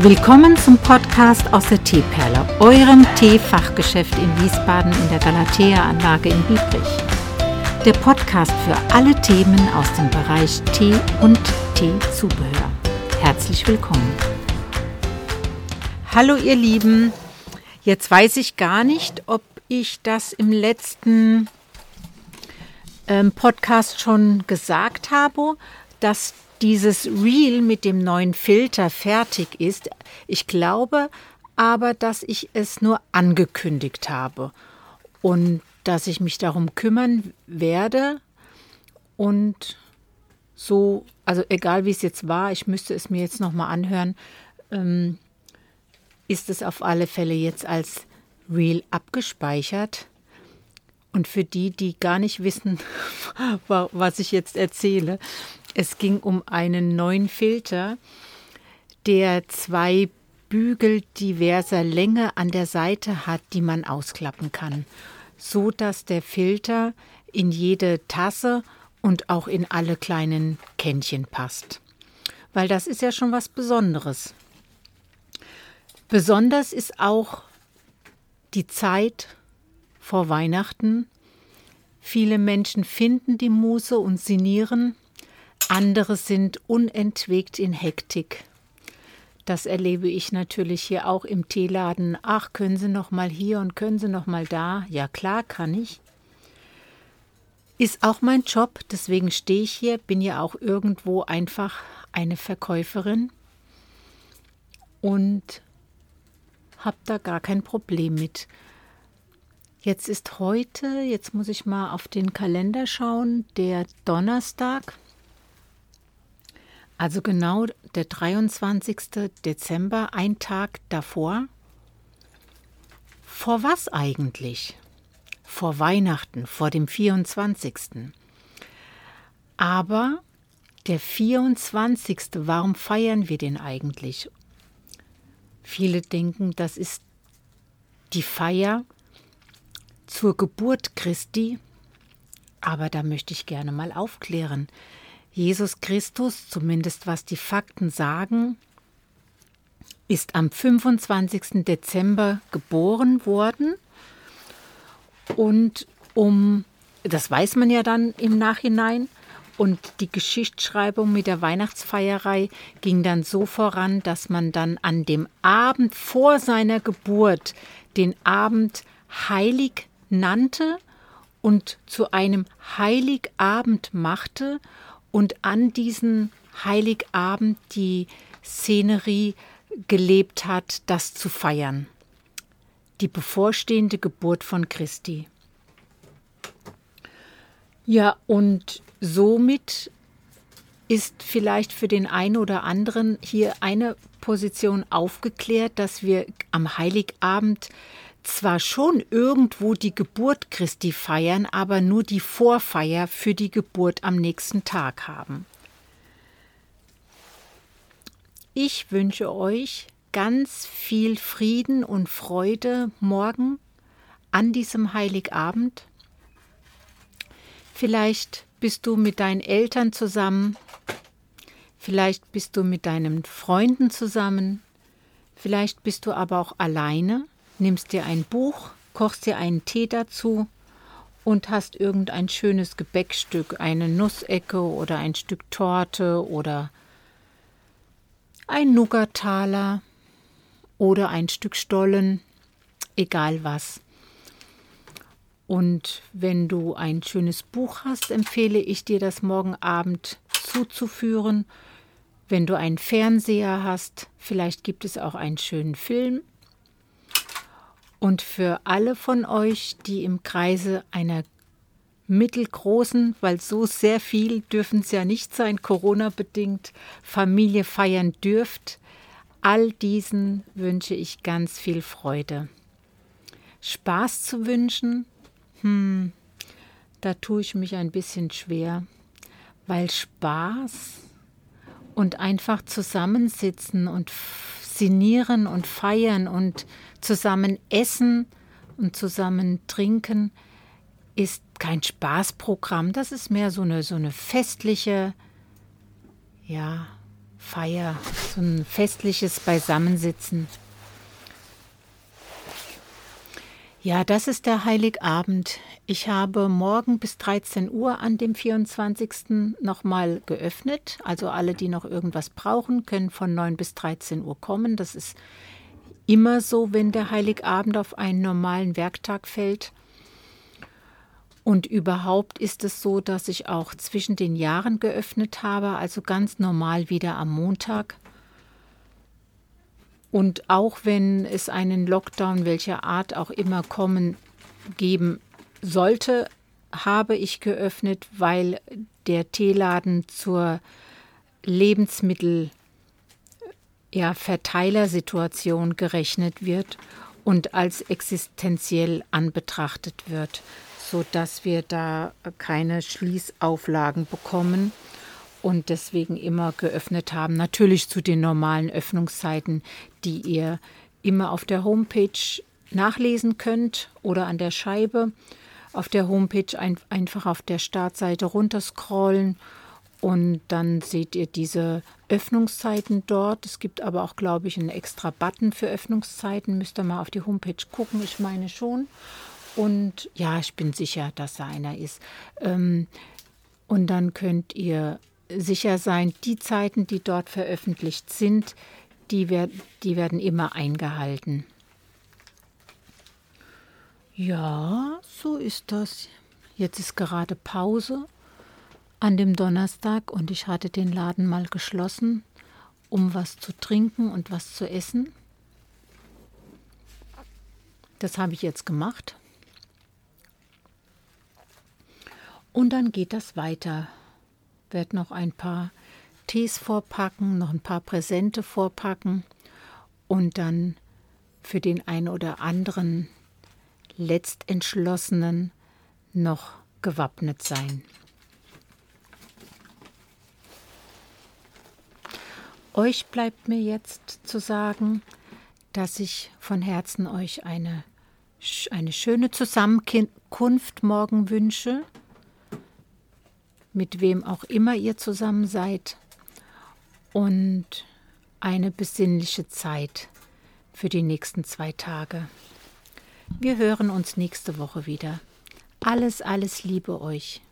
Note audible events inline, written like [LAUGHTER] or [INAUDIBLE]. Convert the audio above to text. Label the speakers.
Speaker 1: Willkommen zum Podcast aus der Teeperle, eurem Teefachgeschäft in Wiesbaden in der Galatea-Anlage in Biebrich. Der Podcast für alle Themen aus dem Bereich Tee und Teezubehör. Herzlich willkommen. Hallo ihr Lieben, jetzt weiß ich gar nicht, ob ich das im letzten ähm, Podcast schon gesagt habe, dass dieses Reel mit dem neuen Filter fertig ist. Ich glaube aber, dass ich es nur angekündigt habe und dass ich mich darum kümmern werde und so, also egal wie es jetzt war, ich müsste es mir jetzt nochmal anhören, ähm, ist es auf alle Fälle jetzt als Reel abgespeichert. Und für die, die gar nicht wissen, [LAUGHS] was ich jetzt erzähle, es ging um einen neuen Filter, der zwei Bügel diverser Länge an der Seite hat, die man ausklappen kann, so dass der Filter in jede Tasse und auch in alle kleinen Kännchen passt. Weil das ist ja schon was Besonderes. Besonders ist auch die Zeit vor Weihnachten. Viele Menschen finden die Muße und sinnieren andere sind unentwegt in Hektik. Das erlebe ich natürlich hier auch im Teeladen. Ach, können Sie noch mal hier und können Sie noch mal da? Ja, klar, kann ich. Ist auch mein Job, deswegen stehe ich hier, bin ja auch irgendwo einfach eine Verkäuferin und habe da gar kein Problem mit. Jetzt ist heute, jetzt muss ich mal auf den Kalender schauen, der Donnerstag. Also genau der 23. Dezember, ein Tag davor. Vor was eigentlich? Vor Weihnachten, vor dem 24. Aber der 24. Warum feiern wir den eigentlich? Viele denken, das ist die Feier zur Geburt Christi, aber da möchte ich gerne mal aufklären. Jesus Christus, zumindest was die Fakten sagen, ist am 25. Dezember geboren worden und um, das weiß man ja dann im Nachhinein, und die Geschichtsschreibung mit der Weihnachtsfeierei ging dann so voran, dass man dann an dem Abend vor seiner Geburt den Abend heilig nannte und zu einem Heiligabend machte und an diesen Heiligabend die Szenerie gelebt hat, das zu feiern. Die bevorstehende Geburt von Christi. Ja, und somit ist vielleicht für den einen oder anderen hier eine Position aufgeklärt, dass wir am Heiligabend zwar schon irgendwo die Geburt Christi feiern, aber nur die Vorfeier für die Geburt am nächsten Tag haben. Ich wünsche euch ganz viel Frieden und Freude morgen an diesem Heiligabend. Vielleicht bist du mit deinen Eltern zusammen, vielleicht bist du mit deinen Freunden zusammen, vielleicht bist du aber auch alleine nimmst dir ein Buch, kochst dir einen Tee dazu und hast irgendein schönes Gebäckstück, eine Nussecke oder ein Stück Torte oder ein Nougataler oder ein Stück Stollen, egal was. Und wenn du ein schönes Buch hast, empfehle ich dir, das morgen Abend zuzuführen. Wenn du einen Fernseher hast, vielleicht gibt es auch einen schönen Film und für alle von euch, die im Kreise einer mittelgroßen, weil so sehr viel dürfen es ja nicht sein, Corona bedingt, Familie feiern dürft, all diesen wünsche ich ganz viel Freude. Spaß zu wünschen, hm, da tue ich mich ein bisschen schwer, weil Spaß und einfach zusammensitzen und sinnieren und feiern und zusammen essen und zusammen trinken ist kein Spaßprogramm, das ist mehr so eine, so eine festliche, ja, Feier, so ein festliches Beisammensitzen. Ja, das ist der Heiligabend. Ich habe morgen bis 13 Uhr an dem 24. nochmal geöffnet. Also alle, die noch irgendwas brauchen, können von 9 bis 13 Uhr kommen. Das ist immer so, wenn der Heiligabend auf einen normalen Werktag fällt. Und überhaupt ist es so, dass ich auch zwischen den Jahren geöffnet habe, also ganz normal wieder am Montag. Und auch wenn es einen Lockdown welcher Art auch immer kommen geben sollte, habe ich geöffnet, weil der Teeladen zur Lebensmittel ja, gerechnet wird und als existenziell anbetrachtet wird, sodass wir da keine Schließauflagen bekommen und deswegen immer geöffnet haben. Natürlich zu den normalen Öffnungszeiten, die ihr immer auf der Homepage nachlesen könnt oder an der Scheibe. Auf der Homepage ein, einfach auf der Startseite runterscrollen und dann seht ihr diese Öffnungszeiten dort. Es gibt aber auch, glaube ich, einen extra Button für Öffnungszeiten. Müsst ihr mal auf die Homepage gucken, ich meine schon. Und ja, ich bin sicher, dass da einer ist. Ähm, und dann könnt ihr sicher sein, die Zeiten, die dort veröffentlicht sind, die, werd, die werden immer eingehalten. Ja, so ist das. Jetzt ist gerade Pause an dem Donnerstag und ich hatte den Laden mal geschlossen, um was zu trinken und was zu essen. Das habe ich jetzt gemacht. Und dann geht das weiter werde noch ein paar Tees vorpacken, noch ein paar Präsente vorpacken und dann für den einen oder anderen Letztentschlossenen noch gewappnet sein. Euch bleibt mir jetzt zu sagen, dass ich von Herzen euch eine, eine schöne Zusammenkunft morgen wünsche mit wem auch immer ihr zusammen seid und eine besinnliche Zeit für die nächsten zwei Tage. Wir hören uns nächste Woche wieder. Alles, alles Liebe euch.